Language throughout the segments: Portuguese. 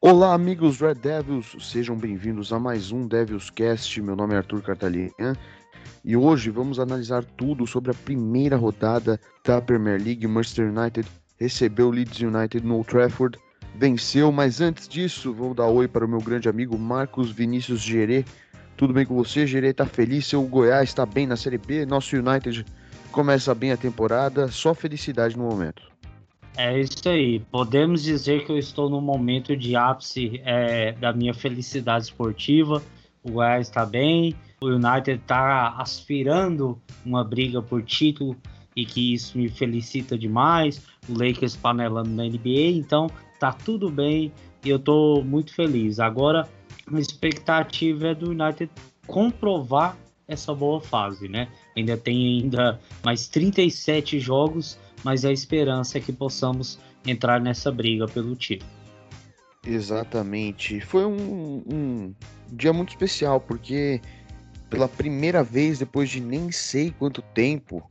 Olá, amigos Red Devils, sejam bem-vindos a mais um Devils Cast. Meu nome é Arthur Cartalian e hoje vamos analisar tudo sobre a primeira rodada da Premier League. Manchester United recebeu Leeds United no Old Trafford, venceu, mas antes disso, vou dar oi para o meu grande amigo Marcos Vinícius Gerê. Tudo bem com você? Gerê está feliz, seu Goiás está bem na Série B, nosso United começa bem a temporada, só felicidade no momento. É isso aí. Podemos dizer que eu estou no momento de ápice é, da minha felicidade esportiva. O Goiás está bem, o United está aspirando uma briga por título e que isso me felicita demais. O Lakers panelando na NBA, então tá tudo bem e eu estou muito feliz. Agora, a expectativa é do United comprovar essa boa fase, né? Ainda tem ainda mais 37 jogos mas a esperança é que possamos entrar nessa briga pelo título. Exatamente. Foi um, um dia muito especial, porque pela primeira vez, depois de nem sei quanto tempo,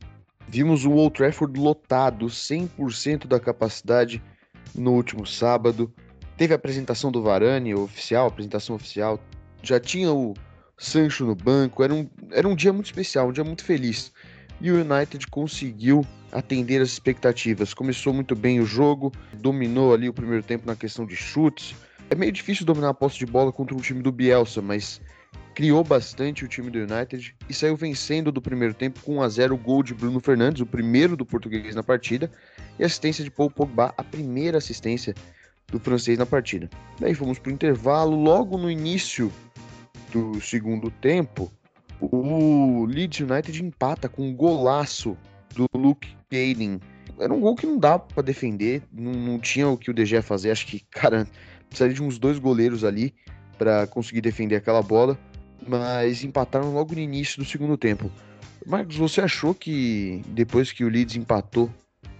vimos o Old Trafford lotado, 100% da capacidade no último sábado. Teve a apresentação do Varane oficial, apresentação oficial. Já tinha o Sancho no banco. Era um, era um dia muito especial, um dia muito feliz e o United conseguiu atender as expectativas. Começou muito bem o jogo, dominou ali o primeiro tempo na questão de chutes. É meio difícil dominar a posse de bola contra um time do Bielsa, mas criou bastante o time do United e saiu vencendo do primeiro tempo com 1 a 0 o gol de Bruno Fernandes, o primeiro do português na partida, e assistência de Paul Pogba, a primeira assistência do francês na partida. Daí fomos para o intervalo, logo no início do segundo tempo, o Leeds United empata com um golaço do Luke Ayling. Era um gol que não dá para defender, não, não, tinha o que o DG fazer. Acho que, cara, precisaria de uns dois goleiros ali para conseguir defender aquela bola. Mas empataram logo no início do segundo tempo. Marcos, você achou que depois que o Leeds empatou,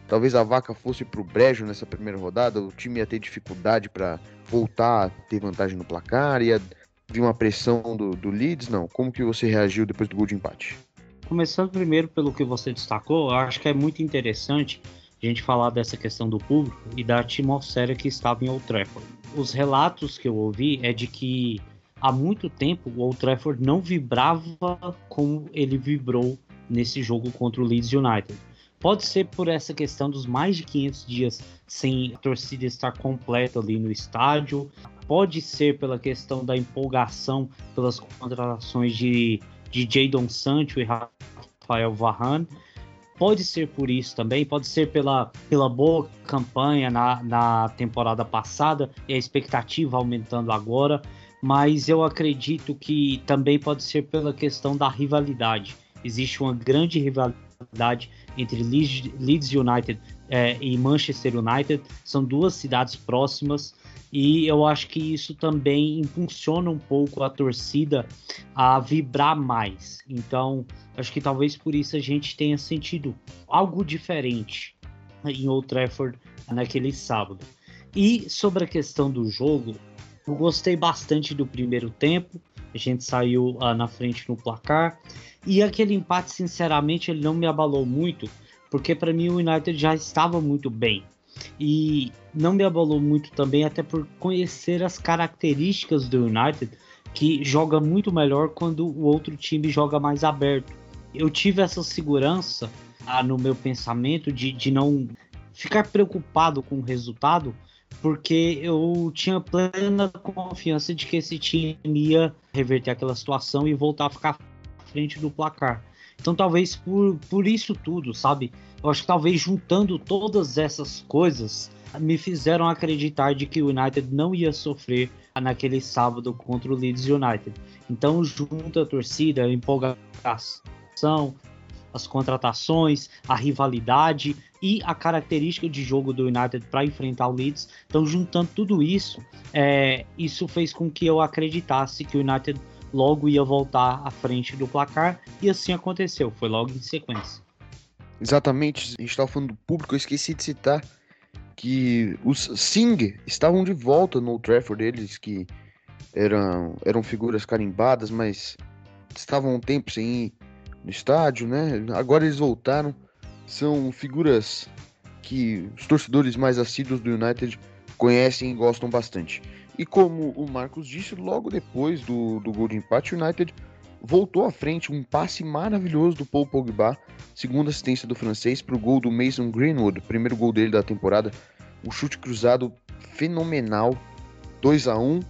talvez a vaca fosse pro brejo nessa primeira rodada? O time ia ter dificuldade para voltar a ter vantagem no placar, ia de uma pressão do, do Leeds, não? Como que você reagiu depois do gol de empate? Começando primeiro pelo que você destacou, eu acho que é muito interessante a gente falar dessa questão do público e da atmosfera que estava em Old Trafford. Os relatos que eu ouvi é de que há muito tempo o Old Trafford não vibrava como ele vibrou nesse jogo contra o Leeds United. Pode ser por essa questão dos mais de 500 dias sem a torcida estar completa ali no estádio, pode ser pela questão da empolgação pelas contratações de, de Jadon Sancho e Rafael Varane. Pode ser por isso também, pode ser pela, pela boa campanha na, na temporada passada e a expectativa aumentando agora, mas eu acredito que também pode ser pela questão da rivalidade. Existe uma grande rivalidade entre Leeds United é, e Manchester United, são duas cidades próximas e eu acho que isso também impulsiona um pouco a torcida a vibrar mais. Então, acho que talvez por isso a gente tenha sentido algo diferente em Old Trafford naquele sábado. E sobre a questão do jogo, eu gostei bastante do primeiro tempo. A gente saiu uh, na frente no placar. E aquele empate, sinceramente, ele não me abalou muito, porque para mim o United já estava muito bem. E não me abalou muito também, até por conhecer as características do United, que joga muito melhor quando o outro time joga mais aberto. Eu tive essa segurança ah, no meu pensamento de, de não ficar preocupado com o resultado, porque eu tinha plena confiança de que esse time ia reverter aquela situação e voltar a ficar à frente do placar. Então, talvez por, por isso tudo, sabe? Eu acho que talvez juntando todas essas coisas me fizeram acreditar de que o United não ia sofrer naquele sábado contra o Leeds United. Então, junto a torcida, empolgação, as contratações, a rivalidade e a característica de jogo do United para enfrentar o Leeds. Então, juntando tudo isso, é, isso fez com que eu acreditasse que o United logo ia voltar à frente do placar e assim aconteceu, foi logo em sequência. Exatamente, a gente estava falando do público, eu esqueci de citar que os Sing estavam de volta no Trafford, eles que eram, eram figuras carimbadas, mas estavam um tempo sem ir no estádio, né? Agora eles voltaram, são figuras que os torcedores mais assíduos do United conhecem e gostam bastante. E como o Marcos disse, logo depois do, do gol de empate, o United voltou à frente, um passe maravilhoso do Paul Pogba, segunda assistência do francês para o gol do Mason Greenwood, primeiro gol dele da temporada, um chute cruzado fenomenal, 2 a 1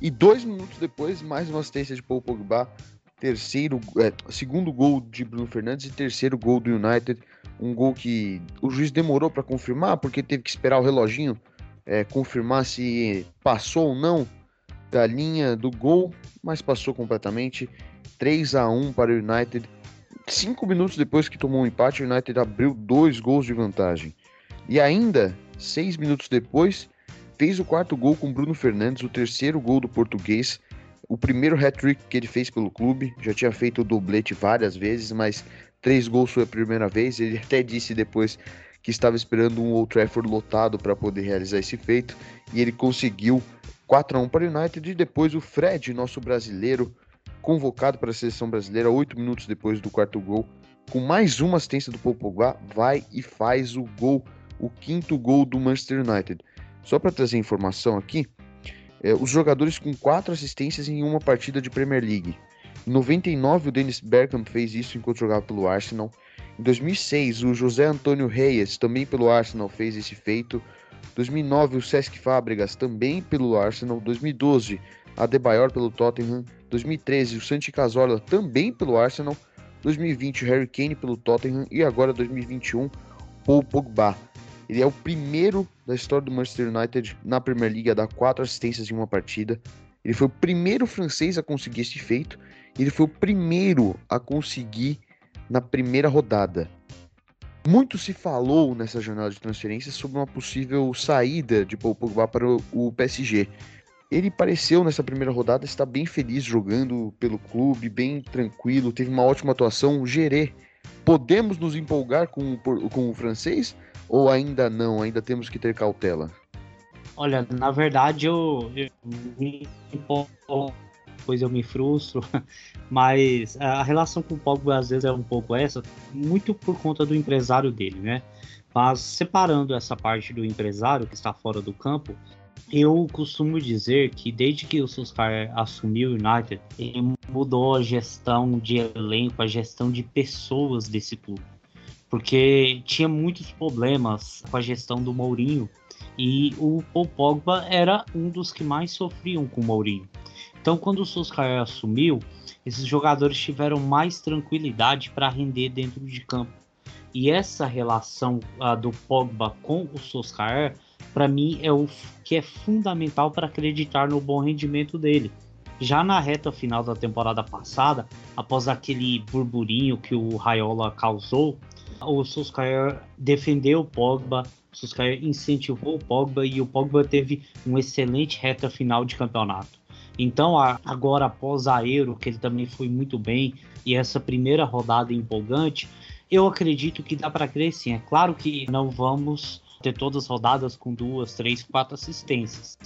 e dois minutos depois mais uma assistência de Paul Pogba, terceiro, é, segundo gol de Bruno Fernandes e terceiro gol do United, um gol que o juiz demorou para confirmar porque teve que esperar o reloginho é, confirmar se passou ou não da linha do gol, mas passou completamente. 3 a 1 para o United. Cinco minutos depois que tomou um empate, o United abriu dois gols de vantagem. E ainda, seis minutos depois, fez o quarto gol com Bruno Fernandes, o terceiro gol do português, o primeiro hat-trick que ele fez pelo clube. Já tinha feito o doblete várias vezes, mas três gols foi a primeira vez. Ele até disse depois que estava esperando um Old Trafford lotado para poder realizar esse feito, e ele conseguiu 4 a 1 para o United, e depois o Fred, nosso brasileiro, convocado para a seleção brasileira, oito minutos depois do quarto gol, com mais uma assistência do Paul Pogba, vai e faz o gol, o quinto gol do Manchester United. Só para trazer informação aqui, é, os jogadores com quatro assistências em uma partida de Premier League. Em 99, o Dennis Bergkamp fez isso enquanto jogava pelo Arsenal. Em 2006, o José Antônio Reyes, também pelo Arsenal, fez esse feito. 2009, o Cesc Fábregas, também pelo Arsenal. 2012, Adebayor pelo Tottenham. 2013, o Santi Cazorla, também pelo Arsenal. 2020, o Harry Kane pelo Tottenham. E agora, 2021, Paul Pogba. Ele é o primeiro da história do Manchester United na Premier League a dar quatro assistências em uma partida. Ele foi o primeiro francês a conseguir esse feito. Ele foi o primeiro a conseguir na primeira rodada. Muito se falou nessa jornada de transferências sobre uma possível saída de Paul Pogba para o PSG. Ele pareceu nessa primeira rodada estar bem feliz jogando pelo clube, bem tranquilo, teve uma ótima atuação. Gerê, podemos nos empolgar com, com o francês ou ainda não? Ainda temos que ter cautela? Olha, na verdade eu, eu me empolgo depois eu me frustro. Mas a relação com o Pogba às vezes é um pouco essa, muito por conta do empresário dele, né? Mas separando essa parte do empresário que está fora do campo, eu costumo dizer que desde que o Solskjaer assumiu o United, ele mudou a gestão de elenco, a gestão de pessoas desse clube. Porque tinha muitos problemas com a gestão do Mourinho e o Paul Pogba era um dos que mais sofriam com o Mourinho. Então, quando o Solskjaer assumiu, esses jogadores tiveram mais tranquilidade para render dentro de campo. E essa relação do Pogba com o Solskjaer, para mim, é o que é fundamental para acreditar no bom rendimento dele. Já na reta final da temporada passada, após aquele burburinho que o Raiola causou, o Solskjaer defendeu o Pogba, o Solskjaer incentivou o Pogba e o Pogba teve um excelente reta final de campeonato. Então, agora após a Euro, que ele também foi muito bem, e essa primeira rodada empolgante, eu acredito que dá para sim. É claro que não vamos ter todas as rodadas com duas, três, quatro assistências.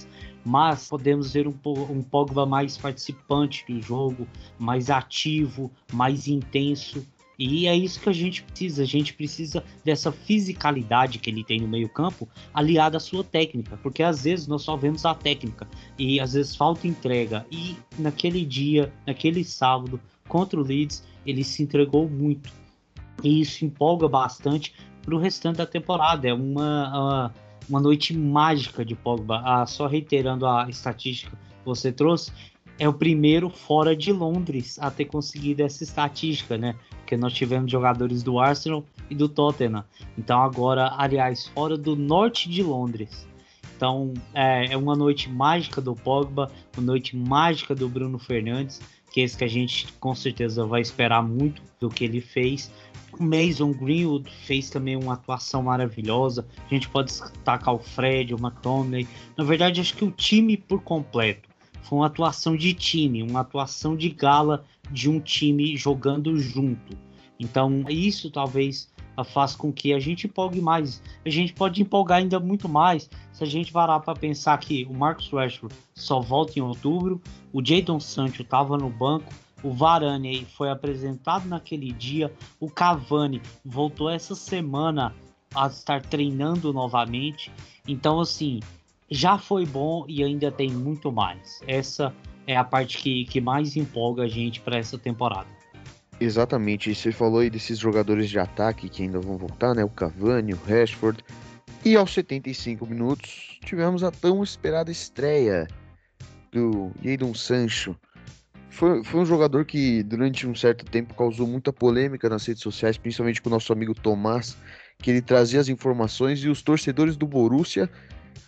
Mas podemos ver um, um Pogba mais participante do jogo, mais ativo, mais intenso. E é isso que a gente precisa. A gente precisa dessa fisicalidade que ele tem no meio-campo, aliada à sua técnica, porque às vezes nós só vemos a técnica e às vezes falta entrega. E naquele dia, naquele sábado contra o Leeds, ele se entregou muito. E isso empolga bastante para o restante da temporada. É uma, uma noite mágica de Pogba. Ah, só reiterando a estatística que você trouxe, é o primeiro fora de Londres a ter conseguido essa estatística, né? Porque nós tivemos jogadores do Arsenal e do Tottenham. Então agora, aliás, fora do norte de Londres. Então é, é uma noite mágica do Pogba, uma noite mágica do Bruno Fernandes, que é esse que a gente com certeza vai esperar muito do que ele fez. O Mason Greenwood fez também uma atuação maravilhosa. A gente pode destacar o Fred, o McTominay. Na verdade, acho que o time por completo foi uma atuação de time, uma atuação de gala de um time jogando junto. Então, isso talvez faça com que a gente empolgue mais. A gente pode empolgar ainda muito mais se a gente parar para pensar que o Marcos Rashford só volta em outubro, o Jadon Sancho estava no banco, o Varane foi apresentado naquele dia, o Cavani voltou essa semana a estar treinando novamente. Então, assim, já foi bom e ainda tem muito mais. Essa é a parte que, que mais empolga a gente para essa temporada. Exatamente, você falou aí desses jogadores de ataque que ainda vão voltar, né? O Cavani, o Rashford. E aos 75 minutos tivemos a tão esperada estreia do Jadon Sancho. Foi, foi um jogador que durante um certo tempo causou muita polêmica nas redes sociais, principalmente com o nosso amigo Tomás, que ele trazia as informações e os torcedores do Borussia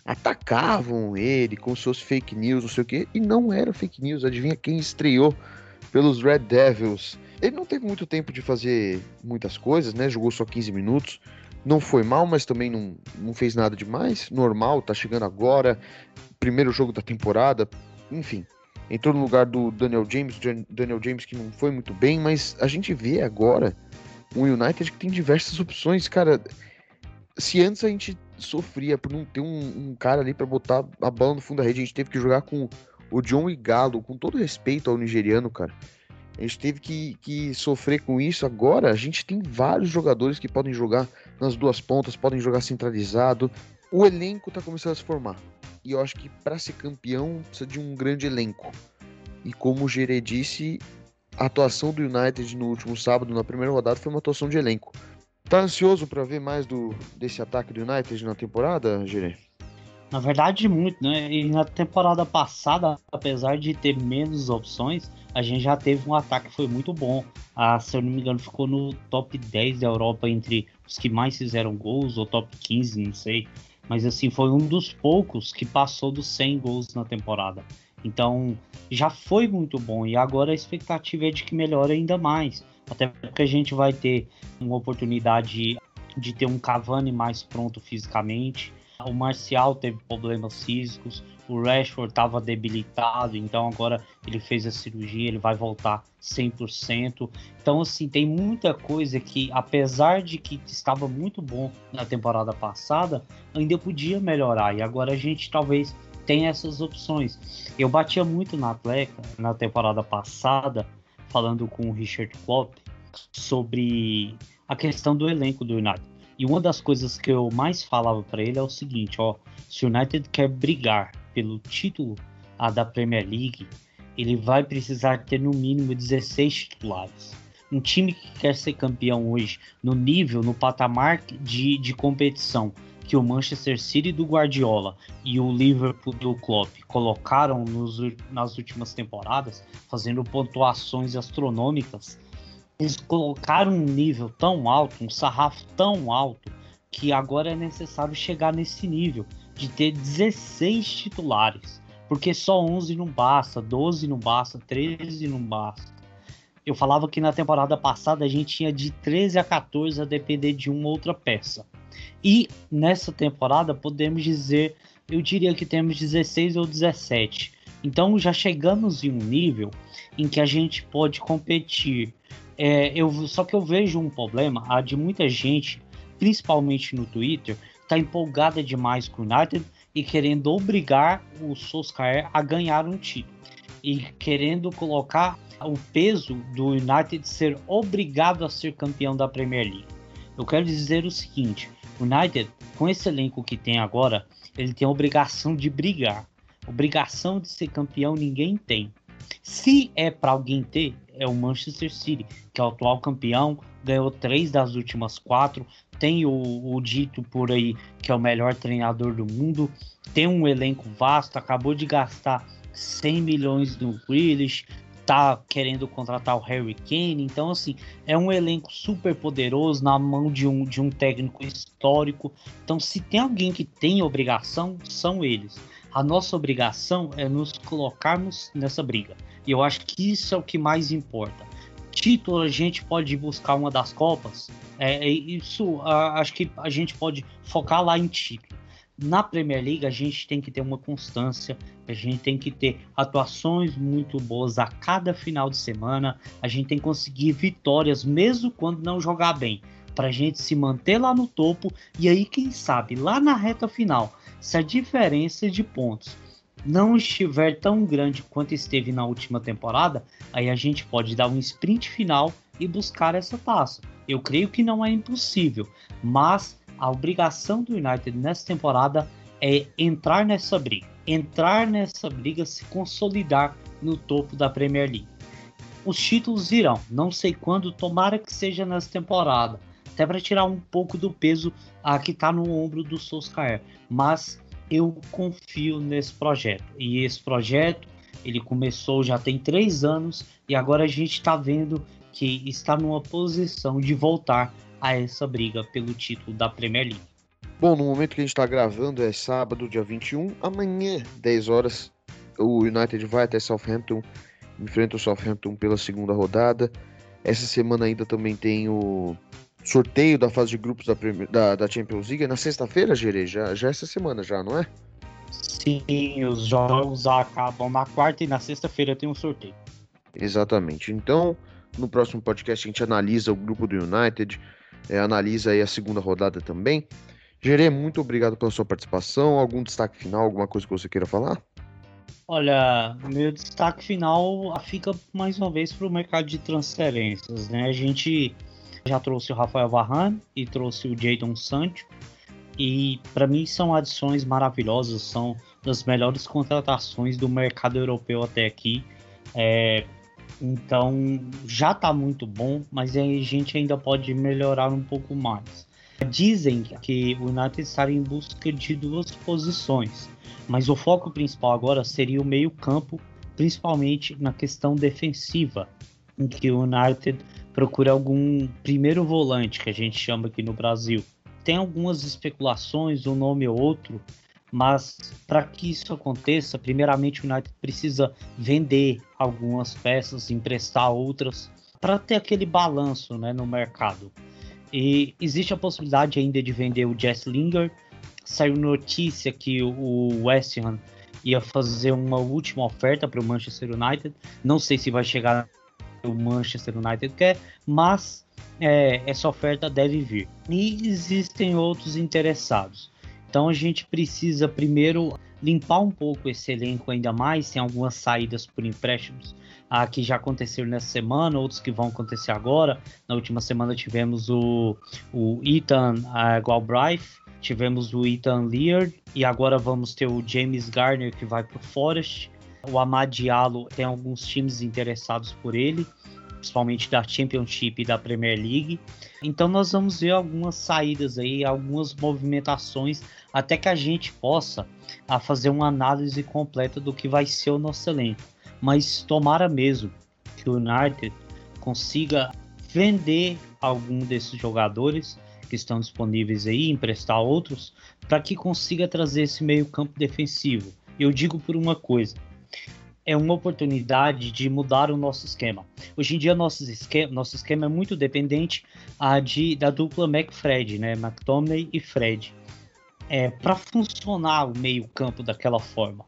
atacavam ele com seus fake news, não sei o quê, e não era fake news. Adivinha quem estreou pelos Red Devils? Ele não teve muito tempo de fazer muitas coisas, né? Jogou só 15 minutos. Não foi mal, mas também não, não fez nada demais. Normal, tá chegando agora. Primeiro jogo da temporada. Enfim, entrou no lugar do Daniel James. Daniel James que não foi muito bem, mas a gente vê agora um United que tem diversas opções. Cara, se antes a gente sofria por não ter um, um cara ali para botar a bola no fundo da rede, a gente teve que jogar com o John Igalo, com todo respeito ao nigeriano, cara. A gente teve que, que sofrer com isso. Agora a gente tem vários jogadores que podem jogar nas duas pontas, podem jogar centralizado. O elenco tá começando a se formar. E eu acho que para ser campeão precisa de um grande elenco. E como o Gerê disse, a atuação do United no último sábado, na primeira rodada, foi uma atuação de elenco. Tá ansioso para ver mais do desse ataque do United na temporada, Gerê? Na verdade, muito, né? E na temporada passada, apesar de ter menos opções, a gente já teve um ataque que foi muito bom. Ah, se eu não me engano, ficou no top 10 da Europa entre os que mais fizeram gols, ou top 15, não sei. Mas assim, foi um dos poucos que passou dos 100 gols na temporada. Então, já foi muito bom e agora a expectativa é de que melhore ainda mais. Até porque a gente vai ter uma oportunidade de ter um Cavani mais pronto fisicamente, o Marcial teve problemas físicos, o Rashford estava debilitado, então agora ele fez a cirurgia, ele vai voltar 100%. Então, assim, tem muita coisa que, apesar de que estava muito bom na temporada passada, ainda podia melhorar. E agora a gente talvez tenha essas opções. Eu batia muito na Atleca na temporada passada, falando com o Richard Klopp sobre a questão do elenco do United e uma das coisas que eu mais falava para ele é o seguinte, ó, se o United quer brigar pelo título da Premier League, ele vai precisar ter no mínimo 16 titulares. Um time que quer ser campeão hoje, no nível, no patamar de, de competição que o Manchester City do Guardiola e o Liverpool do Klopp colocaram nos, nas últimas temporadas, fazendo pontuações astronômicas, eles colocaram um nível tão alto, um sarrafo tão alto, que agora é necessário chegar nesse nível de ter 16 titulares. Porque só 11 não basta, 12 não basta, 13 não basta. Eu falava que na temporada passada a gente tinha de 13 a 14 a depender de uma outra peça. E nessa temporada podemos dizer, eu diria que temos 16 ou 17. Então já chegamos em um nível em que a gente pode competir é, eu, só que eu vejo um problema, a de muita gente, principalmente no Twitter, tá empolgada demais com o United e querendo obrigar o Solskjaer a ganhar um título. E querendo colocar o peso do United ser obrigado a ser campeão da Premier League. Eu quero dizer o seguinte: United, com esse elenco que tem agora, ele tem a obrigação de brigar. Obrigação de ser campeão ninguém tem. Se é para alguém ter, é o Manchester City, que é o atual campeão, ganhou três das últimas quatro, tem o, o, dito por aí que é o melhor treinador do mundo, tem um elenco vasto, acabou de gastar 100 milhões no Grealish, tá querendo contratar o Harry Kane, então assim, é um elenco super poderoso na mão de um, de um técnico histórico, então se tem alguém que tem obrigação, são eles. A nossa obrigação é nos colocarmos nessa briga. E eu acho que isso é o que mais importa. Título a gente pode buscar uma das Copas. É, é isso acho que a gente pode focar lá em título. Na Premier League a gente tem que ter uma constância, a gente tem que ter atuações muito boas a cada final de semana, a gente tem que conseguir vitórias mesmo quando não jogar bem, para a gente se manter lá no topo e aí quem sabe lá na reta final se a diferença de pontos não estiver tão grande quanto esteve na última temporada, aí a gente pode dar um sprint final e buscar essa taça. Eu creio que não é impossível, mas a obrigação do United nessa temporada é entrar nessa briga. Entrar nessa briga, se consolidar no topo da Premier League. Os títulos virão, não sei quando, tomara que seja nessa temporada. Até para tirar um pouco do peso a que está no ombro do Solskjaer. Mas eu confio nesse projeto. E esse projeto, ele começou já tem três anos e agora a gente está vendo que está numa posição de voltar a essa briga pelo título da Premier League. Bom, no momento que a gente está gravando é sábado, dia 21, amanhã, 10 horas, o United vai até Southampton, enfrenta o Southampton pela segunda rodada. Essa semana ainda também tem o sorteio da fase de grupos da, da, da Champions League. É na sexta-feira, Gerê? Já, já é essa semana, já, não é? Sim, os jogos acabam na quarta e na sexta-feira tem um sorteio. Exatamente. Então, no próximo podcast a gente analisa o grupo do United, é, analisa aí a segunda rodada também. Gerê, muito obrigado pela sua participação. Algum destaque final, alguma coisa que você queira falar? Olha, meu destaque final fica mais uma vez para o mercado de transferências. Né? A gente já trouxe o Rafael Varane e trouxe o Jadon Sancho. E para mim são adições maravilhosas, são das melhores contratações do mercado europeu até aqui. É, então já está muito bom, mas a gente ainda pode melhorar um pouco mais. Dizem que o United está em busca de duas posições, mas o foco principal agora seria o meio-campo, principalmente na questão defensiva, em que o United procura algum primeiro volante, que a gente chama aqui no Brasil. Tem algumas especulações, um nome ou outro, mas para que isso aconteça, primeiramente o United precisa vender algumas peças, emprestar outras, para ter aquele balanço né, no mercado. E existe a possibilidade ainda de vender o Jess Linger. Saiu notícia que o West Ham ia fazer uma última oferta para o Manchester United. Não sei se vai chegar o Manchester United quer, mas é, essa oferta deve vir. E existem outros interessados. Então a gente precisa primeiro limpar um pouco esse elenco ainda mais. Tem algumas saídas por empréstimos ah, que já aconteceram nessa semana, outros que vão acontecer agora. Na última semana tivemos o, o Ethan uh, Galbraith, tivemos o Ethan Lear e agora vamos ter o James Garner que vai para o Forest. O Amad Diallo tem alguns times interessados por ele principalmente da Championship e da Premier League. Então nós vamos ver algumas saídas aí, algumas movimentações, até que a gente possa a fazer uma análise completa do que vai ser o nosso elenco. Mas tomara mesmo que o United consiga vender algum desses jogadores que estão disponíveis aí, emprestar outros, para que consiga trazer esse meio campo defensivo. Eu digo por uma coisa, é uma oportunidade de mudar o nosso esquema. Hoje em dia, nosso esquema, nosso esquema é muito dependente a de, da dupla McFred, né? McTominay e Fred. É, para funcionar o meio-campo daquela forma.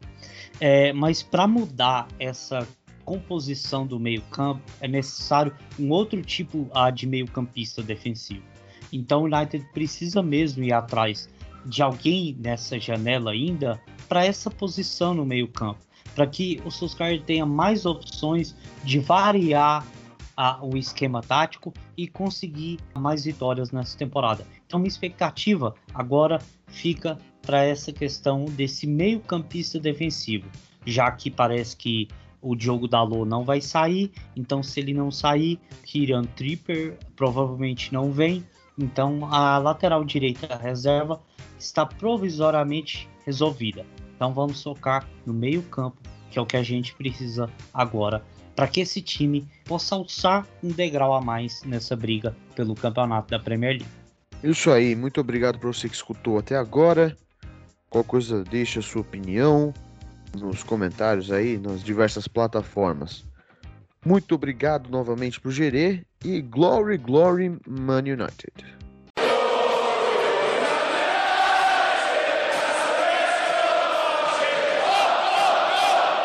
É, mas para mudar essa composição do meio-campo, é necessário um outro tipo a de meio-campista defensivo. Então o United precisa mesmo ir atrás de alguém nessa janela ainda para essa posição no meio-campo para que o Solskjaer tenha mais opções de variar a, o esquema tático e conseguir mais vitórias nessa temporada. Então, minha expectativa agora fica para essa questão desse meio-campista defensivo, já que parece que o Diogo Dalot não vai sair, então se ele não sair, Kieran Tripper provavelmente não vem, então a lateral direita reserva está provisoriamente resolvida. Então vamos focar no meio-campo, que é o que a gente precisa agora para que esse time possa alçar um degrau a mais nessa briga pelo campeonato da Premier League. Isso aí, muito obrigado para você que escutou até agora. Qualquer coisa, deixa a sua opinião nos comentários aí, nas diversas plataformas. Muito obrigado novamente pro Gerê e Glory, Glory Man United.